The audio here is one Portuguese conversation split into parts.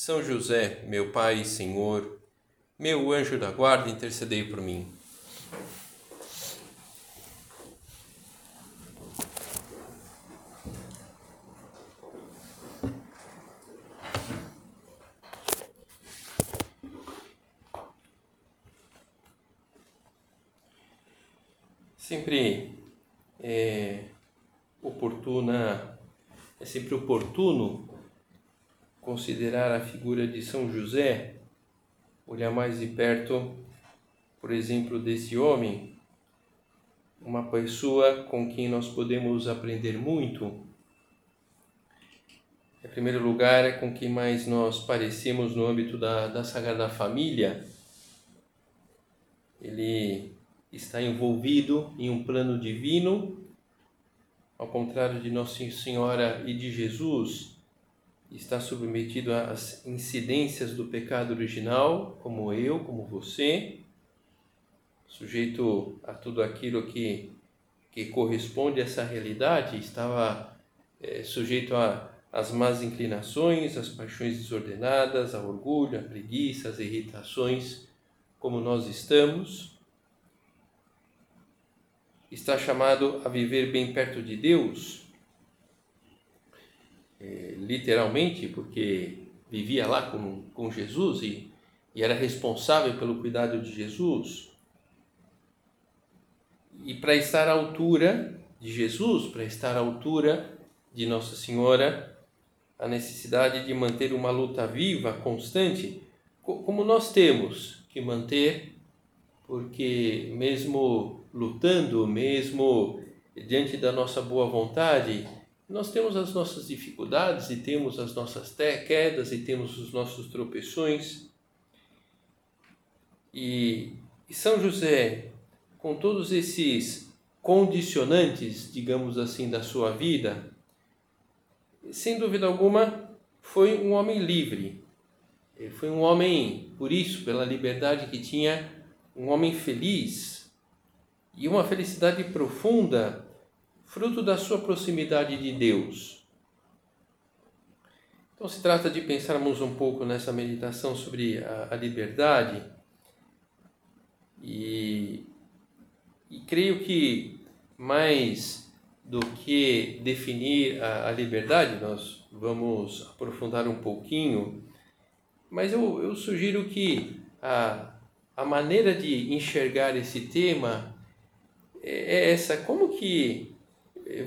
São José, meu Pai e Senhor, meu anjo da guarda, intercedei por mim. Sempre é oportuna, é sempre oportuno considerar a figura de São José, olhar mais de perto, por exemplo, desse homem, uma pessoa com quem nós podemos aprender muito. Em primeiro lugar, é com quem mais nós parecemos no âmbito da, da Sagrada Família. Ele está envolvido em um plano divino, ao contrário de Nossa Senhora e de Jesus, está submetido às incidências do pecado original, como eu, como você, sujeito a tudo aquilo que, que corresponde a essa realidade, estava é, sujeito às más inclinações, às paixões desordenadas, ao orgulho, à preguiça, às irritações, como nós estamos. Está chamado a viver bem perto de Deus, é, literalmente, porque vivia lá com, com Jesus e, e era responsável pelo cuidado de Jesus. E para estar à altura de Jesus, para estar à altura de Nossa Senhora, a necessidade de manter uma luta viva, constante, como nós temos que manter, porque mesmo lutando, mesmo diante da nossa boa vontade, nós temos as nossas dificuldades e temos as nossas quedas e temos os nossos tropeções. E, e São José, com todos esses condicionantes, digamos assim, da sua vida, sem dúvida alguma, foi um homem livre. Ele foi um homem, por isso, pela liberdade que tinha, um homem feliz e uma felicidade profunda fruto da sua proximidade de Deus. Então se trata de pensarmos um pouco nessa meditação sobre a, a liberdade. E, e, creio que mais do que definir a, a, liberdade, nós vamos aprofundar um pouquinho, mas eu, eu sugiro que a, a maneira de enxergar esse tema é, é essa, como que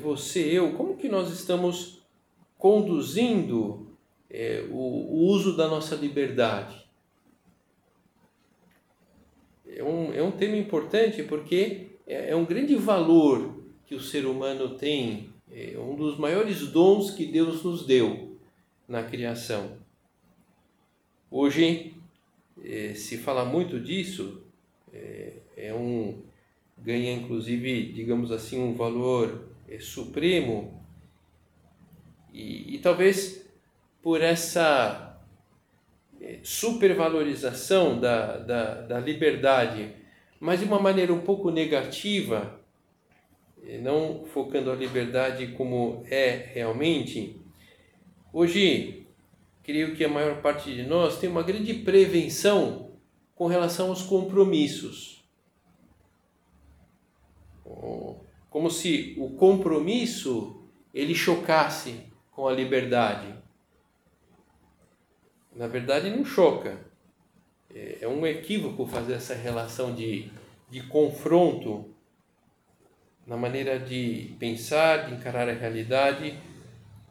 você, eu, como que nós estamos conduzindo é, o, o, uso da nossa liberdade? É um, é um tema importante porque é, é um grande valor que o ser humano tem, é um dos maiores dons que Deus nos deu na criação. Hoje é, se fala muito disso, é, é um ganha inclusive, digamos assim, um valor é, supremo e, e, talvez por essa é, supervalorização da, da, da liberdade, mas de uma maneira um pouco negativa, não focando a liberdade como é realmente, hoje creio que a maior parte de nós tem uma grande prevenção com relação aos compromissos como se o compromisso ele chocasse com a liberdade. Na verdade, não choca. É, é um equívoco fazer essa relação de, de confronto na maneira de pensar, de encarar a realidade,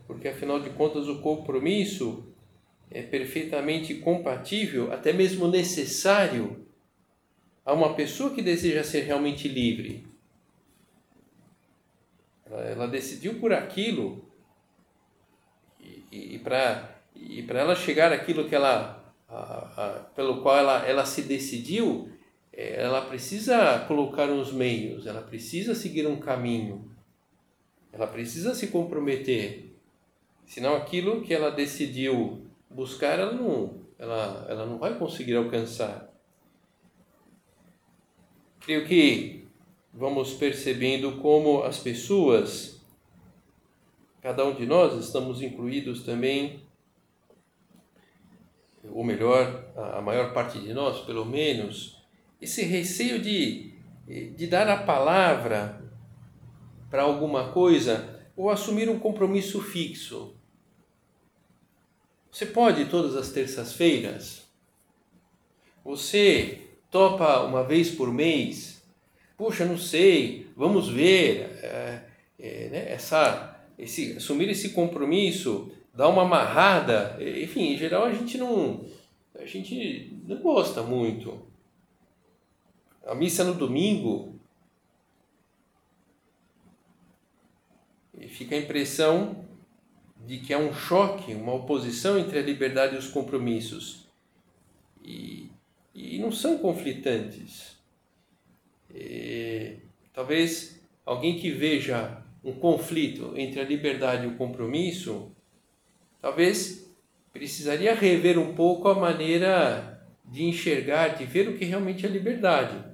porque afinal de contas o compromisso é perfeitamente compatível, até mesmo necessário, a uma pessoa que deseja ser realmente livre. Ela, ela decidiu por aquilo e, e para e para ela chegar àquilo que ela a, a, pelo qual ela, ela se decidiu, é, ela precisa colocar uns meios, ela precisa seguir um caminho, ela precisa se comprometer. Senão aquilo que ela decidiu buscar, ela não, ela, ela não vai conseguir alcançar. Creio que vamos percebendo como as pessoas, cada um de nós estamos incluídos também ou melhor, a maior parte de nós, pelo menos, esse receio de, de dar a palavra para alguma coisa ou assumir um compromisso fixo. Você pode todas as terças-feiras? Você topa uma vez por mês? Puxa, não sei, vamos ver. É, é, né, essa, esse, assumir esse compromisso dá uma amarrada. Enfim, em geral a gente não, a gente não gosta muito. A missa no domingo fica a impressão de que há um choque, uma oposição entre a liberdade e os compromissos. E, e não são conflitantes. E, talvez alguém que veja um conflito entre a liberdade e o compromisso talvez precisaria rever um pouco a maneira de enxergar, de ver o que realmente é liberdade.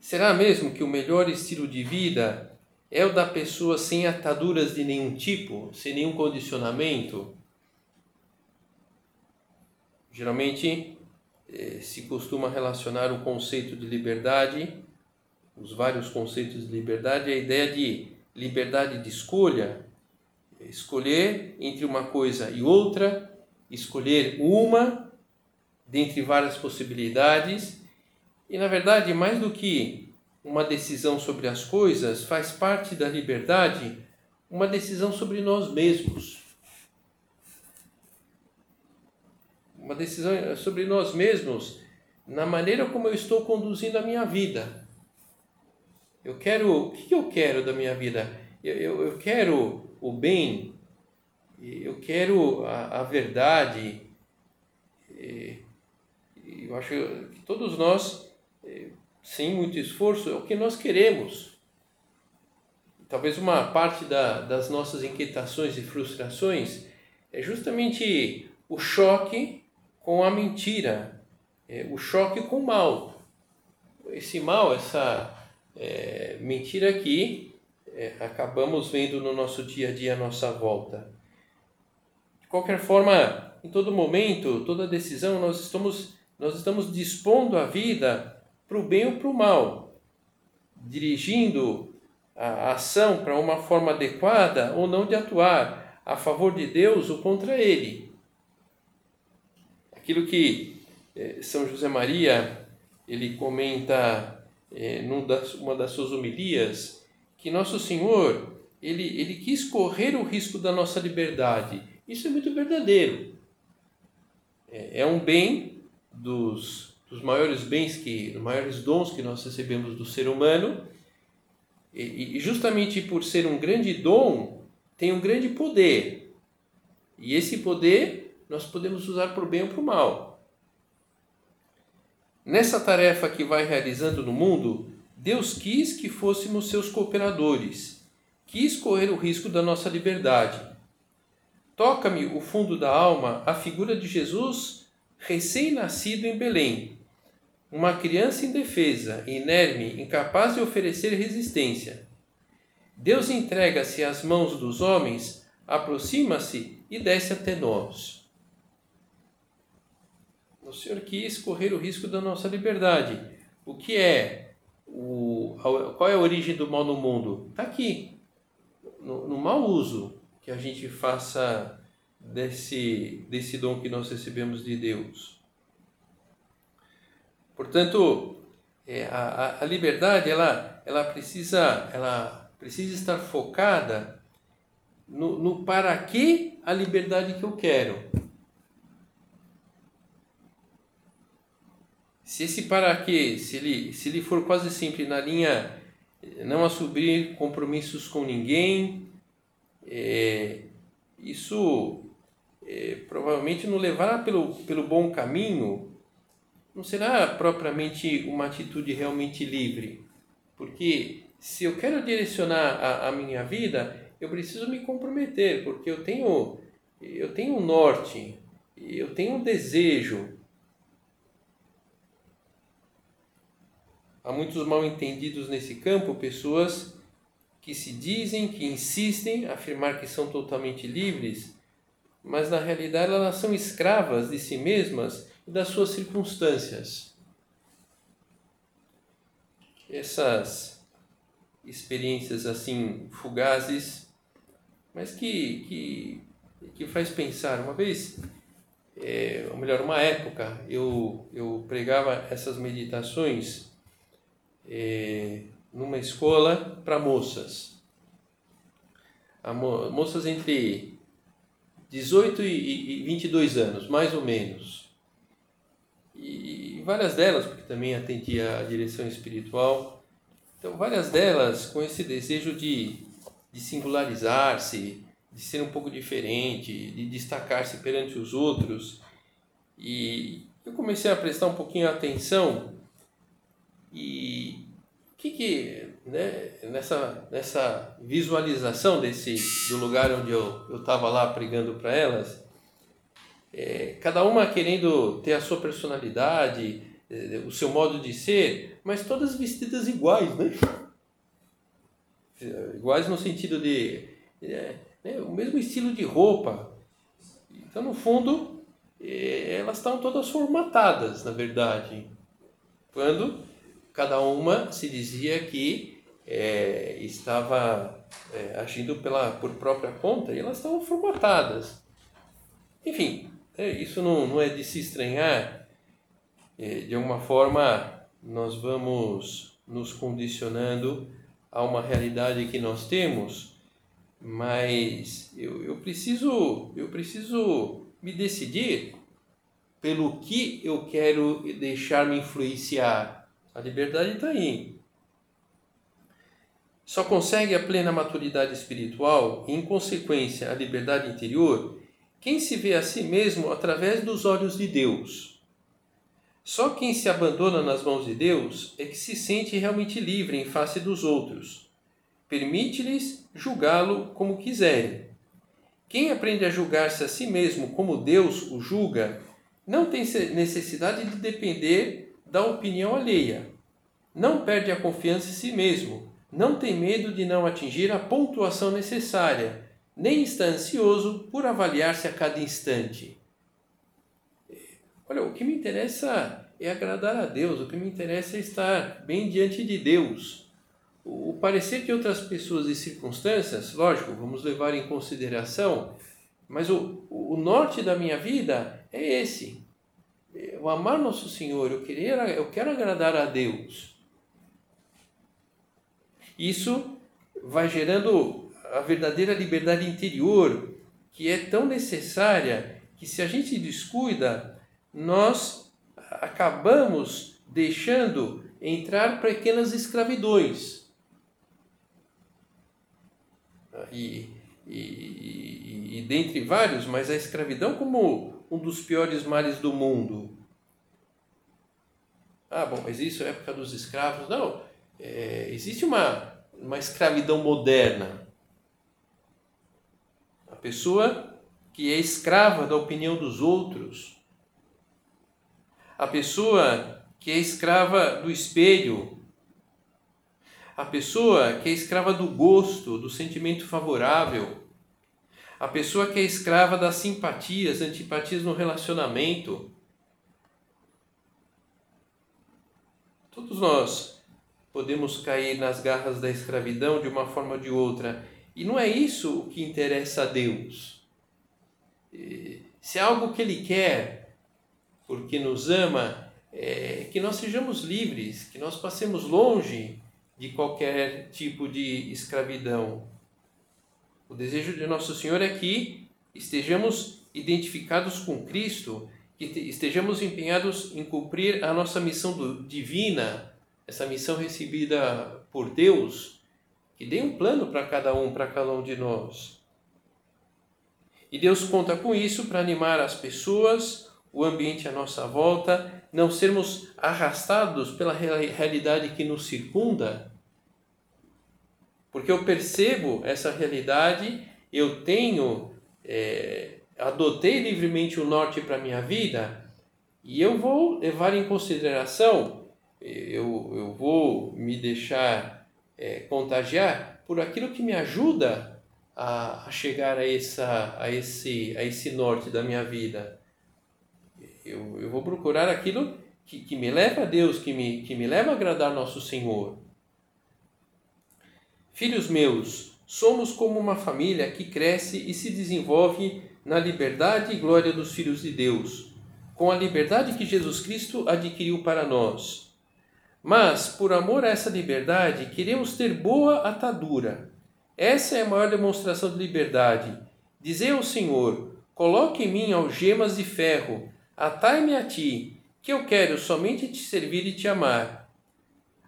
Será mesmo que o melhor estilo de vida é o da pessoa sem ataduras de nenhum tipo, sem nenhum condicionamento? Geralmente se costuma relacionar o conceito de liberdade, os vários conceitos de liberdade, a ideia de liberdade de escolha, escolher entre uma coisa e outra, escolher uma dentre várias possibilidades, e na verdade, mais do que uma decisão sobre as coisas, faz parte da liberdade uma decisão sobre nós mesmos. Uma decisão sobre nós mesmos na maneira como eu estou conduzindo a minha vida. Eu quero, o que eu quero da minha vida? Eu, eu, eu quero o bem, eu quero a, a verdade. Eu acho que todos nós, sem muito esforço, é o que nós queremos. Talvez uma parte da, das nossas inquietações e frustrações é justamente o choque com a mentira, é, o choque com o mal. Esse mal, essa é, mentira aqui, é, acabamos vendo no nosso dia a dia à nossa volta. De qualquer forma, em todo momento, toda decisão, nós estamos, nós estamos dispondo a vida para o bem ou para o mal, dirigindo a ação para uma forma adequada ou não de atuar a favor de Deus ou contra Ele. Aquilo que eh, São José Maria ele comenta eh, numa das suas homilias, que nosso Senhor ele, ele quis correr o risco da nossa liberdade. Isso é muito verdadeiro. É, é um bem dos, dos maiores bens que, dos maiores dons que nós recebemos do ser humano. E, e justamente por ser um grande dom, tem um grande poder. E esse poder nós podemos usar para o bem ou para o mal. Nessa tarefa que vai realizando no mundo, Deus quis que fôssemos seus cooperadores, quis correr o risco da nossa liberdade. Toca-me o fundo da alma a figura de Jesus recém-nascido em Belém, uma criança indefesa, inerme, incapaz de oferecer resistência. Deus entrega-se às mãos dos homens, aproxima-se e desce até nós. O Senhor quis correr o risco da nossa liberdade. O que é o, qual é a origem do mal no mundo? Está aqui, no, no mau uso que a gente faça desse, desse dom que nós recebemos de Deus. Portanto, é, a, a liberdade ela, ela, precisa, ela precisa estar focada no, no para que a liberdade que eu quero. Se esse para quê, se ele, se ele for quase sempre na linha não assumir compromissos com ninguém, é, isso é, provavelmente não levará pelo, pelo bom caminho, não será propriamente uma atitude realmente livre. Porque se eu quero direcionar a, a minha vida, eu preciso me comprometer, porque eu tenho, eu tenho um norte, eu tenho um desejo. Há muitos mal entendidos nesse campo, pessoas que se dizem, que insistem, afirmar que são totalmente livres, mas na realidade elas são escravas de si mesmas e das suas circunstâncias. Essas experiências assim fugazes, mas que, que, que faz pensar. Uma vez, é, ou melhor, uma época, eu, eu pregava essas meditações é, numa escola para moças. Mo moças entre 18 e 22 anos, mais ou menos. E várias delas, porque também atendia a direção espiritual, então várias delas com esse desejo de, de singularizar-se, de ser um pouco diferente, de destacar-se perante os outros. E eu comecei a prestar um pouquinho atenção e que que né, nessa, nessa visualização desse do lugar onde eu estava lá pregando para elas, é, cada uma querendo ter a sua personalidade, é, o seu modo de ser, mas todas vestidas iguais, né? Iguais no sentido de é, né, o mesmo estilo de roupa. Então, no fundo, é, elas estão todas formatadas, na verdade. Quando cada uma se dizia que é, estava é, agindo pela, por própria conta e elas estavam formatadas. Enfim, é, isso não, não é de se estranhar. É, de alguma forma, nós vamos nos condicionando a uma realidade que nós temos, mas eu, eu, preciso, eu preciso me decidir pelo que eu quero deixar me influenciar a liberdade está aí. Só consegue a plena maturidade espiritual e, em consequência, a liberdade interior quem se vê a si mesmo através dos olhos de Deus. Só quem se abandona nas mãos de Deus é que se sente realmente livre em face dos outros. Permite-lhes julgá-lo como quiserem. Quem aprende a julgar-se a si mesmo como Deus o julga, não tem necessidade de depender da opinião alheia. Não perde a confiança em si mesmo, não tem medo de não atingir a pontuação necessária, nem está ansioso por avaliar-se a cada instante. Olha, o que me interessa é agradar a Deus, o que me interessa é estar bem diante de Deus. O parecer de outras pessoas e circunstâncias, lógico, vamos levar em consideração, mas o, o norte da minha vida é esse eu amar nosso Senhor, eu, querer, eu quero agradar a Deus. Isso vai gerando a verdadeira liberdade interior, que é tão necessária que se a gente descuida, nós acabamos deixando entrar pequenas escravidões. E, e, e, e dentre vários, mas a escravidão como um dos piores males do mundo. Ah, bom, mas isso é época dos escravos. Não, é, existe uma, uma escravidão moderna. A pessoa que é escrava da opinião dos outros. A pessoa que é escrava do espelho. A pessoa que é escrava do gosto, do sentimento favorável a pessoa que é escrava das simpatias, antipatias no relacionamento. Todos nós podemos cair nas garras da escravidão de uma forma ou de outra. E não é isso o que interessa a Deus. Se é algo que Ele quer, porque nos ama, é que nós sejamos livres, que nós passemos longe de qualquer tipo de escravidão. O desejo de Nosso Senhor é que estejamos identificados com Cristo, que estejamos empenhados em cumprir a nossa missão divina, essa missão recebida por Deus, que dê um plano para cada um, para cada um de nós. E Deus conta com isso para animar as pessoas, o ambiente à nossa volta, não sermos arrastados pela realidade que nos circunda. Porque eu percebo essa realidade, eu tenho, é, adotei livremente o norte para minha vida, e eu vou levar em consideração, eu, eu vou me deixar é, contagiar por aquilo que me ajuda a, a chegar a, essa, a, esse, a esse norte da minha vida. Eu, eu vou procurar aquilo que, que me leva a Deus, que me, que me leva a agradar nosso Senhor. Filhos meus, somos como uma família que cresce e se desenvolve na liberdade e glória dos filhos de Deus com a liberdade que Jesus Cristo adquiriu para nós. Mas, por amor a essa liberdade, queremos ter boa atadura. Essa é a maior demonstração de liberdade. Dizei ao Senhor: Coloque em mim algemas de ferro, atai-me a ti, que eu quero somente te servir e te amar.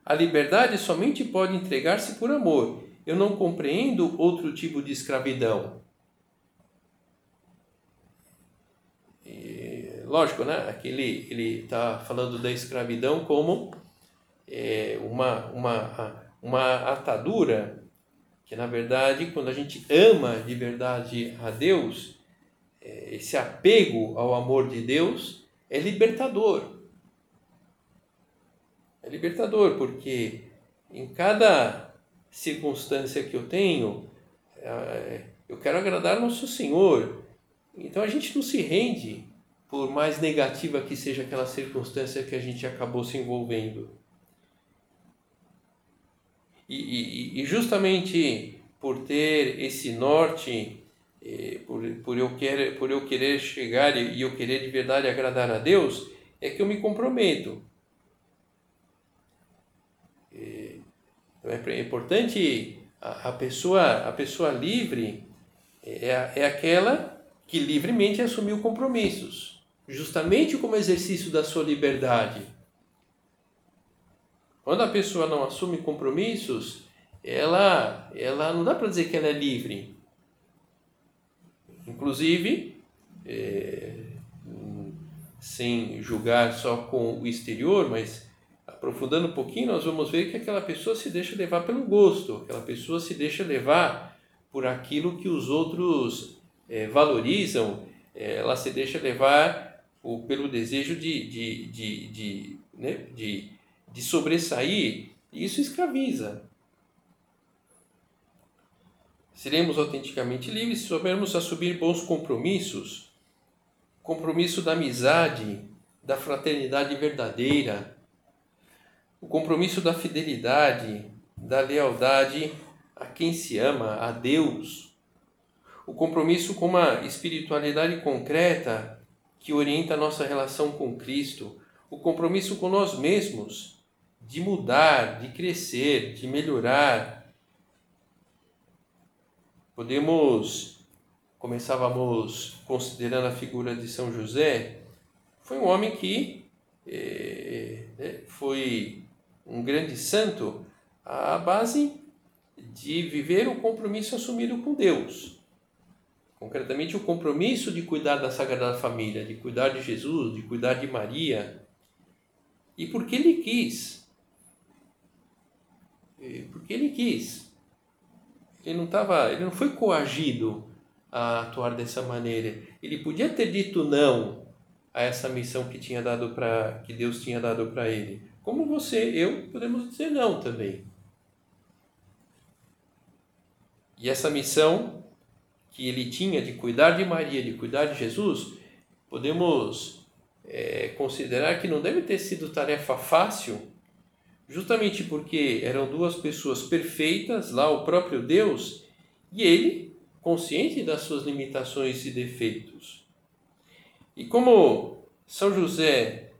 A liberdade somente pode entregar-se por amor. Eu não compreendo outro tipo de escravidão. Lógico, né? Aqui ele está falando da escravidão como é, uma uma uma atadura que na verdade quando a gente ama de verdade a Deus é, esse apego ao amor de Deus é libertador é libertador porque em cada circunstância que eu tenho é, eu quero agradar nosso Senhor então a gente não se rende por mais negativa que seja aquela circunstância que a gente acabou se envolvendo. E, e, e justamente por ter esse norte, eh, por, por, eu querer, por eu querer chegar e eu querer de verdade agradar a Deus, é que eu me comprometo. Eh, é importante a, a pessoa a pessoa livre é, é aquela que livremente assumiu compromissos justamente como exercício da sua liberdade. Quando a pessoa não assume compromissos, ela, ela não dá para dizer que ela é livre. Inclusive, é, sem julgar só com o exterior, mas aprofundando um pouquinho, nós vamos ver que aquela pessoa se deixa levar pelo gosto, aquela pessoa se deixa levar por aquilo que os outros é, valorizam, é, ela se deixa levar ou pelo desejo de, de, de, de, né, de, de sobressair, isso escraviza. Seremos autenticamente livres se soubermos assumir bons compromissos, compromisso da amizade, da fraternidade verdadeira, o compromisso da fidelidade, da lealdade a quem se ama, a Deus, o compromisso com uma espiritualidade concreta que orienta a nossa relação com Cristo, o compromisso com nós mesmos, de mudar, de crescer, de melhorar. Podemos, começávamos considerando a figura de São José, foi um homem que é, foi um grande santo à base de viver o compromisso assumido com Deus. Concretamente, o compromisso de cuidar da Sagrada Família, de cuidar de Jesus, de cuidar de Maria. E porque ele quis. Porque ele quis. Ele não tava, ele não foi coagido a atuar dessa maneira. Ele podia ter dito não a essa missão que tinha dado para que Deus tinha dado para ele. Como você, eu podemos dizer não também. E essa missão que ele tinha de cuidar de Maria, de cuidar de Jesus, podemos é, considerar que não deve ter sido tarefa fácil, justamente porque eram duas pessoas perfeitas, lá o próprio Deus, e ele consciente das suas limitações e defeitos. E como São José,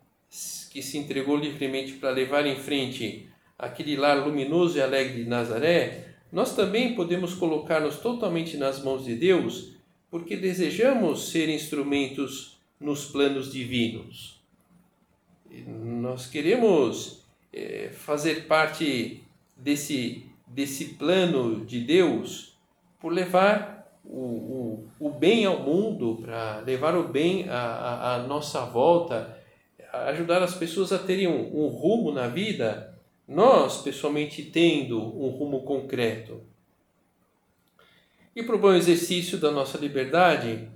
que se entregou livremente para levar em frente aquele lar luminoso e alegre de Nazaré, nós também podemos colocar-nos totalmente nas mãos de Deus, porque desejamos ser instrumentos nos planos divinos. Nós queremos é, fazer parte desse, desse plano de Deus por levar o, o, o bem ao mundo, para levar o bem à, à, nossa volta, ajudar as pessoas a terem um, um rumo na vida, nós, pessoalmente, tendo um rumo concreto. E para o bom exercício da nossa liberdade,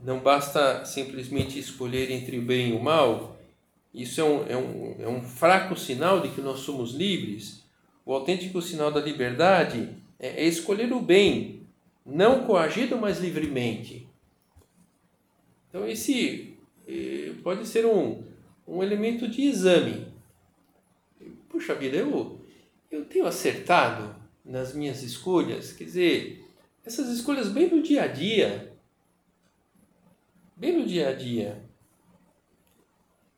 não basta simplesmente escolher entre o bem e o mal, isso é um, é um, é um fraco sinal de que nós somos livres. O autêntico sinal da liberdade é, é escolher o bem, não coagido, mas livremente. Então, esse eh, pode ser um, um elemento de exame. Puxa vida, eu, eu tenho acertado nas minhas escolhas, quer dizer, essas escolhas bem no dia a dia. Bem no dia a dia.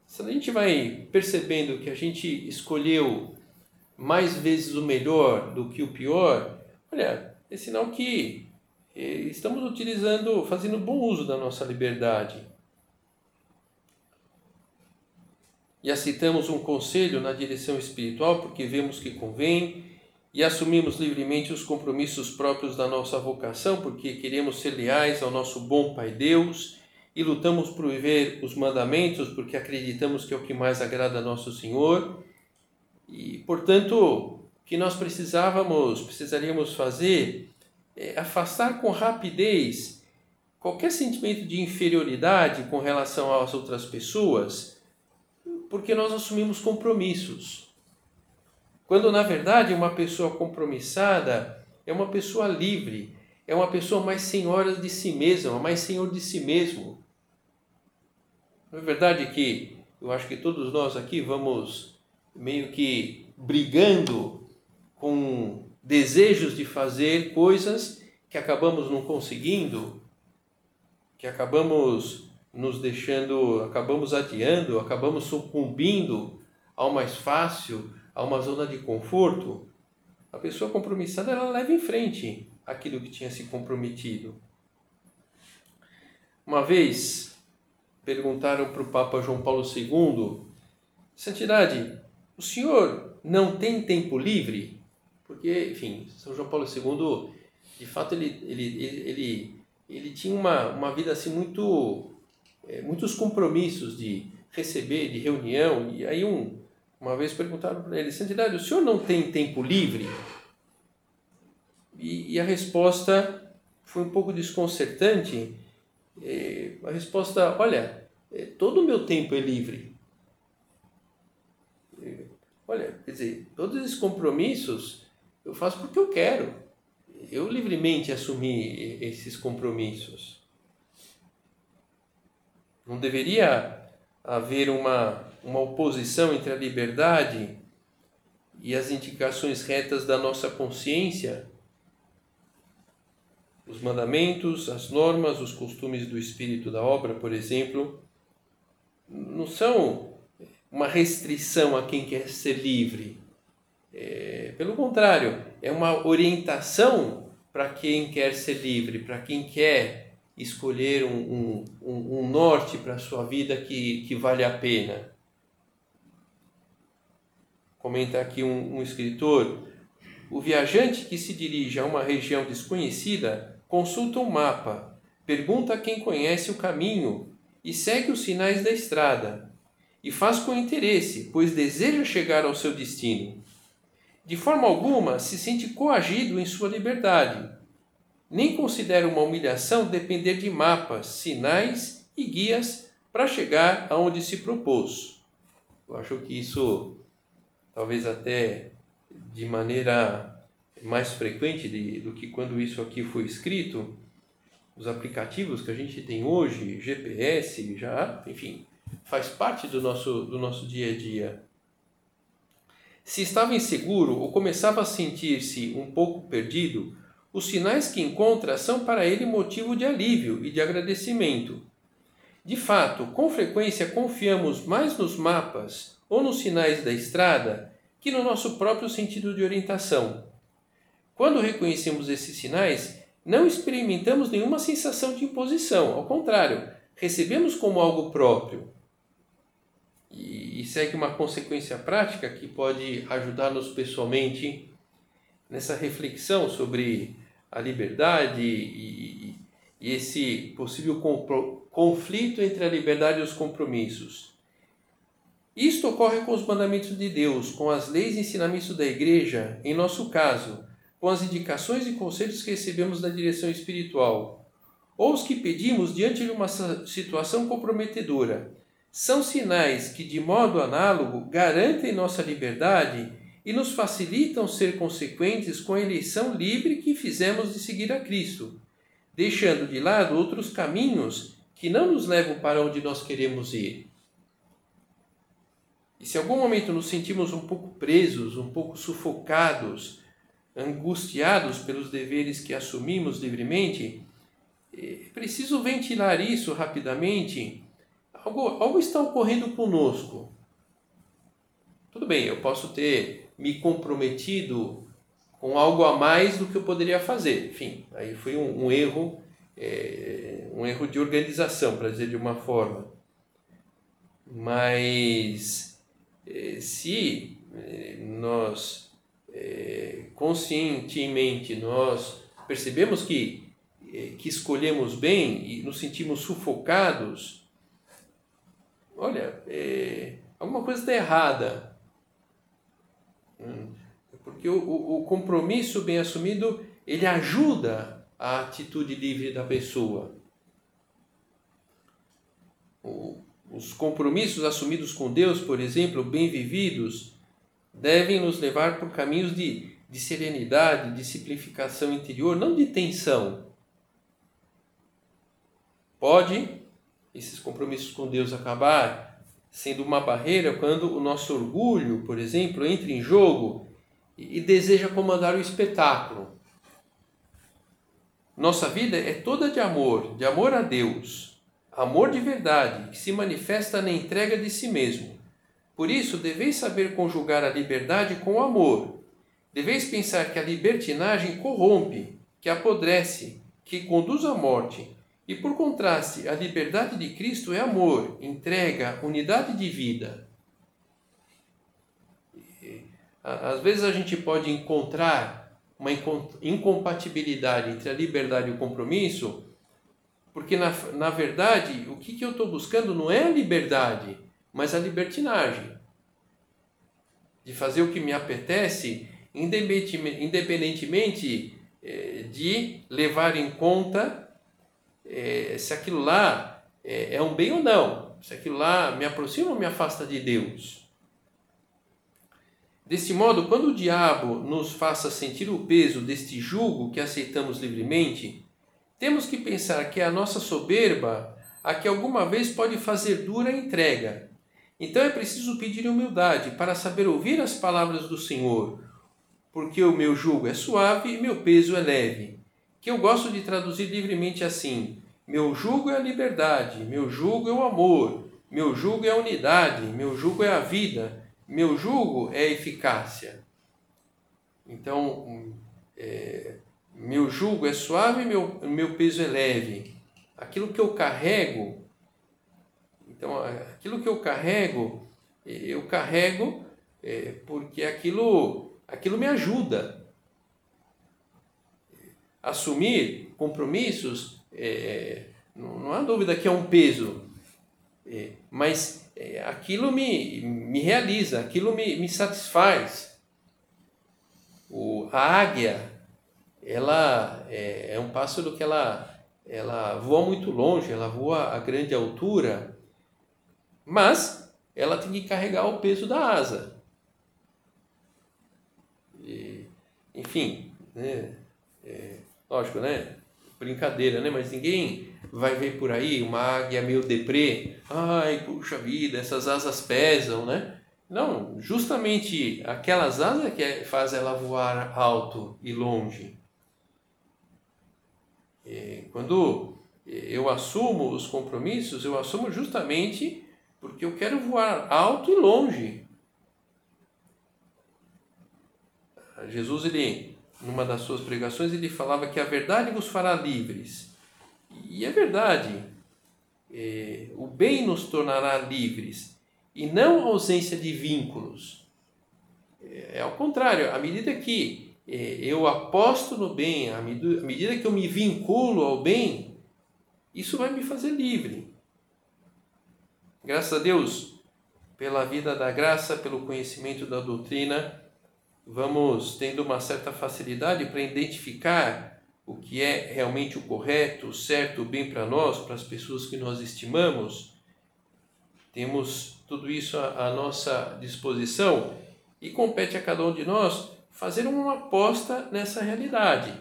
Se a gente vai percebendo que a gente escolheu mais vezes o melhor do que o pior, olha, é sinal que eh, estamos utilizando, fazendo bom uso da nossa liberdade. E aceitamos um conselho na direção espiritual porque vemos que convém e assumimos livremente os compromissos próprios da nossa vocação porque queremos ser leais ao nosso bom Pai Deus e lutamos por viver os mandamentos porque acreditamos que é o que mais agrada a nosso Senhor. E, portanto, que nós precisávamos, precisaríamos fazer é afastar com rapidez qualquer sentimento de inferioridade com relação às outras pessoas, porque nós assumimos compromissos. Quando na verdade uma pessoa compromissada é uma pessoa livre, é uma pessoa mais senhora de si mesma, mais senhor de si mesmo. Não é verdade que eu acho que todos nós aqui vamos meio que brigando com desejos de fazer coisas que acabamos não conseguindo, que acabamos nos deixando, acabamos adiando, acabamos sucumbindo ao mais fácil, a uma zona de conforto. A pessoa compromissada ela leva em frente aquilo que tinha se comprometido. Uma vez perguntaram para o Papa João Paulo II: Santidade, o senhor não tem tempo livre? Porque, enfim, São João Paulo II, de fato, ele, ele, ele, ele, ele tinha uma, uma vida assim muito. É, muitos compromissos de receber, de reunião, e aí um, uma vez perguntaram para ele: Santidade, o senhor não tem tempo livre? E, e a resposta foi um pouco desconcertante. É, a resposta: olha, é, todo o meu tempo é livre. É, olha, quer dizer, todos esses compromissos eu faço porque eu quero. Eu livremente assumi esses compromissos. Não deveria haver uma, uma oposição entre a liberdade e as indicações retas da nossa consciência os mandamentos, as normas, os costumes do espírito da obra, por exemplo, não são uma restrição a quem quer ser livre. É, pelo contrário, é uma orientação para quem quer ser livre, para quem quer escolher um, um, um norte para a sua vida que, que vale a pena. Comenta aqui um, um escritor: o viajante que se dirige a uma região desconhecida Consulta um mapa, pergunta a quem conhece o caminho e segue os sinais da estrada. E faz com interesse, pois deseja chegar ao seu destino. De forma alguma se sente coagido em sua liberdade. Nem considera uma humilhação depender de mapas, sinais e guias para chegar aonde se propôs. Eu acho que isso, talvez até de maneira mais frequente de, do que quando isso aqui foi escrito, os aplicativos que a gente tem hoje, GPS, já, enfim, faz parte do nosso, do nosso dia a dia. Se estava inseguro ou começava a sentir-se um pouco perdido, os sinais que encontra são para ele motivo de alívio e de agradecimento. De fato, com frequência confiamos mais nos mapas ou nos sinais da estrada que no nosso próprio sentido de orientação. Quando reconhecemos esses sinais, não experimentamos nenhuma sensação de imposição, ao contrário, recebemos como algo próprio. E, segue uma consequência prática que pode ajudar-nos pessoalmente nessa reflexão sobre a liberdade e, e esse possível conflito entre a liberdade e os compromissos. Isto ocorre com os mandamentos de Deus, com as leis e ensinamentos da Igreja, em nosso caso, com as indicações e conselhos que recebemos da direção espiritual, ou os que pedimos diante de uma situação comprometedora. São sinais que, de modo análogo, garantem nossa liberdade e nos facilitam ser consequentes com a eleição livre que fizemos de seguir a Cristo, deixando de lado outros caminhos que não nos levam para onde nós queremos ir. E se em algum momento nos sentimos um pouco presos, um pouco sufocados, angustiados pelos deveres que assumimos livremente, é preciso ventilar isso rapidamente. Algo, algo está ocorrendo conosco. Tudo bem, eu posso ter me comprometido com algo a mais do que eu poderia fazer. Enfim, aí foi um, um erro, é, um erro de organização, para dizer de uma forma. Mas é, se é, nós é, conscientemente nós percebemos que que escolhemos bem e nos sentimos sufocados, olha, alguma coisa está errada. Hum, porque o, o, o compromisso bem assumido, ele ajuda a atitude livre da pessoa. O, os compromissos assumidos com Deus, por exemplo, bem vividos, devem nos levar por caminhos de, de serenidade, de simplificação interior, não de tensão. Pode esses compromissos com Deus acabar sendo uma barreira quando o nosso orgulho, por exemplo, entra em jogo e deseja comandar o espetáculo. Nossa vida é toda de amor, de amor a Deus, amor de verdade, que se manifesta na entrega de si mesmo. Por isso, deveis saber conjugar a liberdade com o amor. Deveis pensar que a libertinagem corrompe, que apodrece, que conduz à morte e por contraste, a liberdade de Cristo é amor, entrega, unidade de vida. Às vezes a gente pode encontrar uma incompatibilidade entre a liberdade e o compromisso, porque na, na verdade o que, que eu estou buscando não é a liberdade, mas a libertinagem. De fazer o que me apetece, independentemente eh, de levar em conta é, se aquilo lá é, é um bem ou não, se aquilo lá me aproxima ou me afasta de Deus. Desse modo, quando o diabo nos faça sentir o peso deste jugo que aceitamos livremente, temos que pensar que é a nossa soberba a que alguma vez pode fazer dura entrega. Então é preciso pedir humildade para saber ouvir as palavras do Senhor, porque o meu jugo é suave e meu peso é leve que eu gosto de traduzir livremente assim: meu jugo é a liberdade, meu jugo é o amor, meu jugo é a unidade, meu jugo é a vida, meu jugo é a eficácia. Então, é, meu jugo é suave, meu, meu peso é leve. Aquilo que eu carrego, então, aquilo que eu carrego, eu carrego é, porque aquilo, aquilo me ajuda assumir compromissos, é, não, não, há dúvida que é um peso, é, mas é, aquilo me, me realiza, aquilo me, me satisfaz. O, a águia, ela é, é um pássaro que ela, ela voa muito longe, ela voa a grande altura, mas ela tem que carregar o peso da asa. E, enfim, né? É, Lógico, né? Brincadeira, né? Mas ninguém vai ver por aí uma águia meio deprê. Ai, puxa vida, essas asas pesam, né? Não, justamente aquelas asas que faz ela voar alto e longe. E quando eu assumo os compromissos, eu assumo justamente porque eu quero voar alto e longe. Jesus ele numa das suas pregações, ele falava que a verdade vos fará livres. E é verdade. É, o bem nos tornará livres e não a ausência de vínculos. É, é ao contrário, à medida que é, eu aposto no bem, à medida que eu me vinculo ao bem, isso vai me fazer livre. Graças a Deus, pela vida da graça, pelo conhecimento da doutrina, vamos tendo uma certa facilidade para identificar o que é realmente o correto, o certo, o bem para nós, para as pessoas que nós estimamos. Temos tudo isso à, nossa disposição e compete a cada um de nós fazer uma aposta nessa realidade.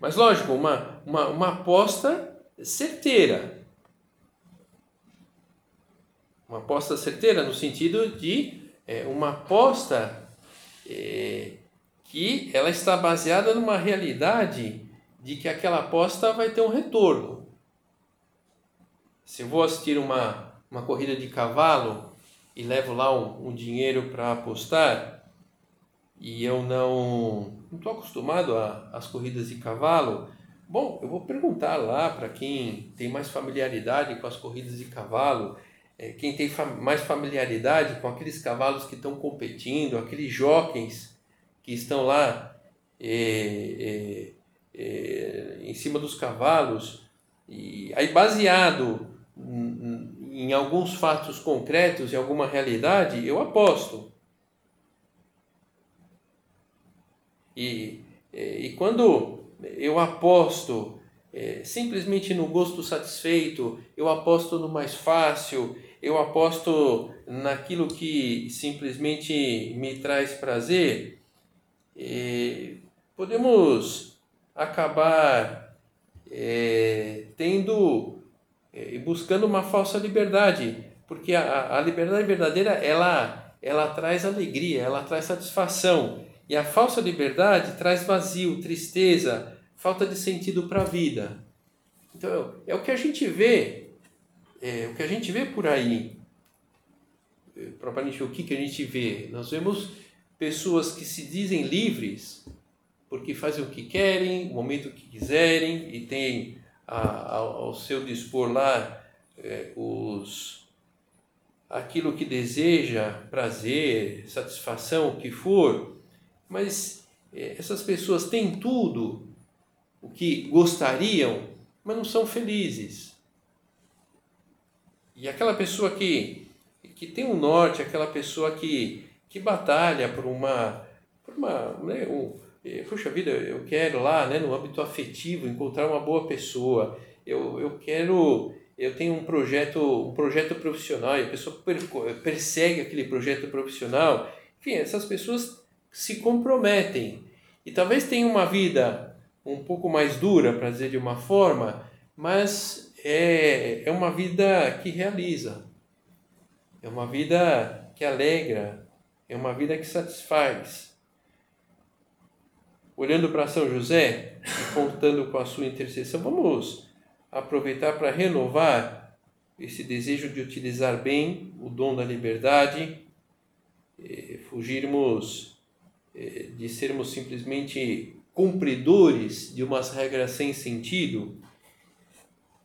Mas, lógico, uma, uma, uma aposta certeira. Uma aposta certeira no sentido de é, uma aposta é, que ela está baseada numa realidade de que aquela aposta vai ter um retorno. Se eu vou assistir uma, uma corrida de cavalo e levo lá um, um dinheiro para apostar, e eu não estou acostumado às corridas de cavalo, bom, eu vou perguntar lá para quem tem mais familiaridade com as corridas de cavalo, é, quem tem mais familiaridade com aqueles cavalos que estão competindo, aqueles jockeys que estão lá é, é, é em cima dos cavalos, e aí baseado em, alguns fatos concretos, em alguma realidade, eu aposto. E, e quando eu aposto é, simplesmente no gosto satisfeito, eu aposto no mais fácil, eu aposto naquilo que simplesmente me traz prazer, é, podemos acabar é, tendo e buscando uma falsa liberdade, porque a, a liberdade verdadeira ela, ela traz alegria, ela traz satisfação. E a falsa liberdade traz vazio, tristeza, falta de sentido para a vida. Então, é o que a gente vê, é o que a gente vê por aí. É, propriamente o que, que a gente vê? Nós vemos pessoas que se dizem livres porque fazem o que querem, o momento que quiserem e têm ao seu dispor lá é, os aquilo que deseja, prazer, satisfação, o que for, mas é, essas pessoas têm tudo o que gostariam, mas não são felizes. E aquela pessoa que, que tem um norte, aquela pessoa que, que batalha por uma. Por uma né, um, é, puxa vida, eu quero lá, né, no âmbito afetivo, encontrar uma boa pessoa. Eu, eu quero. Eu tenho um projeto, um projeto profissional e a pessoa persegue aquele projeto profissional. Enfim, essas pessoas se comprometem. E talvez tenham uma vida um pouco mais dura, para dizer de uma forma, mas é, é uma vida que realiza, é uma vida que alegra, é uma vida que satisfaz. Olhando para São José e contando com a sua intercessão, vamos aproveitar para renovar esse desejo de utilizar bem o dom da liberdade, fugirmos eh, de sermos simplesmente cumpridores de umas regras sem sentido.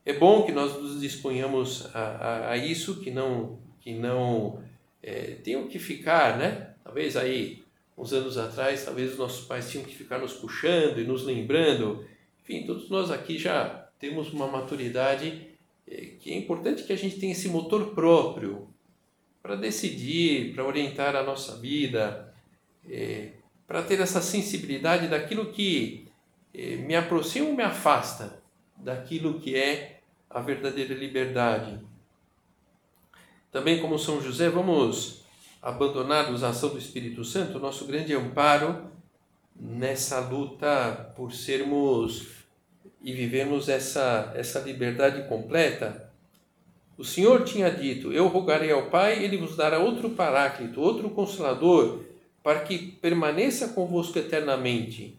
É bom que nós nos disponhamos a, a, a isso, que não, que não é, tenham que ficar, né? Talvez aí, uns anos atrás, talvez os nossos pais tinham que ficar nos puxando e nos lembrando. Enfim, todos nós aqui já temos uma maturidade é, que é importante que a gente tenha esse motor próprio para decidir, para orientar a nossa vida, é, para ter essa sensibilidade daquilo que eh, me aproxima ou me afasta daquilo que é a verdadeira liberdade. Também, como São José, vamos abandonar a ação do Espírito Santo, nosso grande amparo nessa luta por sermos e vivermos essa, essa liberdade completa. O Senhor tinha dito: Eu rogarei ao Pai, ele vos dará outro paráclito, outro consolador para que permaneça convosco eternamente.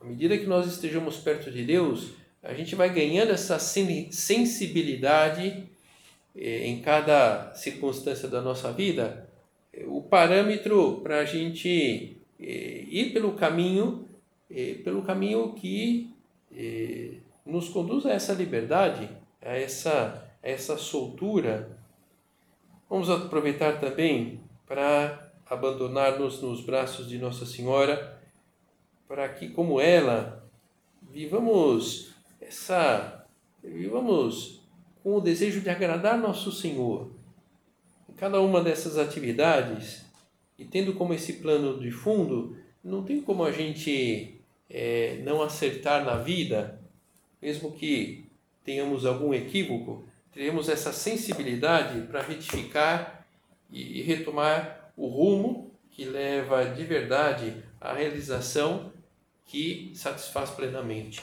À medida que nós estejamos perto de Deus, a gente vai ganhando essa sensibilidade eh, em cada circunstância da nossa vida, o parâmetro para a gente eh, ir pelo caminho, eh, pelo caminho que nos conduz a essa liberdade, a essa, a essa soltura. Vamos aproveitar também para abandonar-nos nos braços de Nossa Senhora, para que, como ela, vivamos essa vivamos com o desejo de agradar nosso Senhor. Em cada uma dessas atividades, e tendo como esse plano de fundo, não tem como a gente é, não acertar na vida, mesmo que tenhamos algum equívoco, teremos essa sensibilidade para retificar e retomar o rumo que leva de verdade à realização que satisfaz plenamente.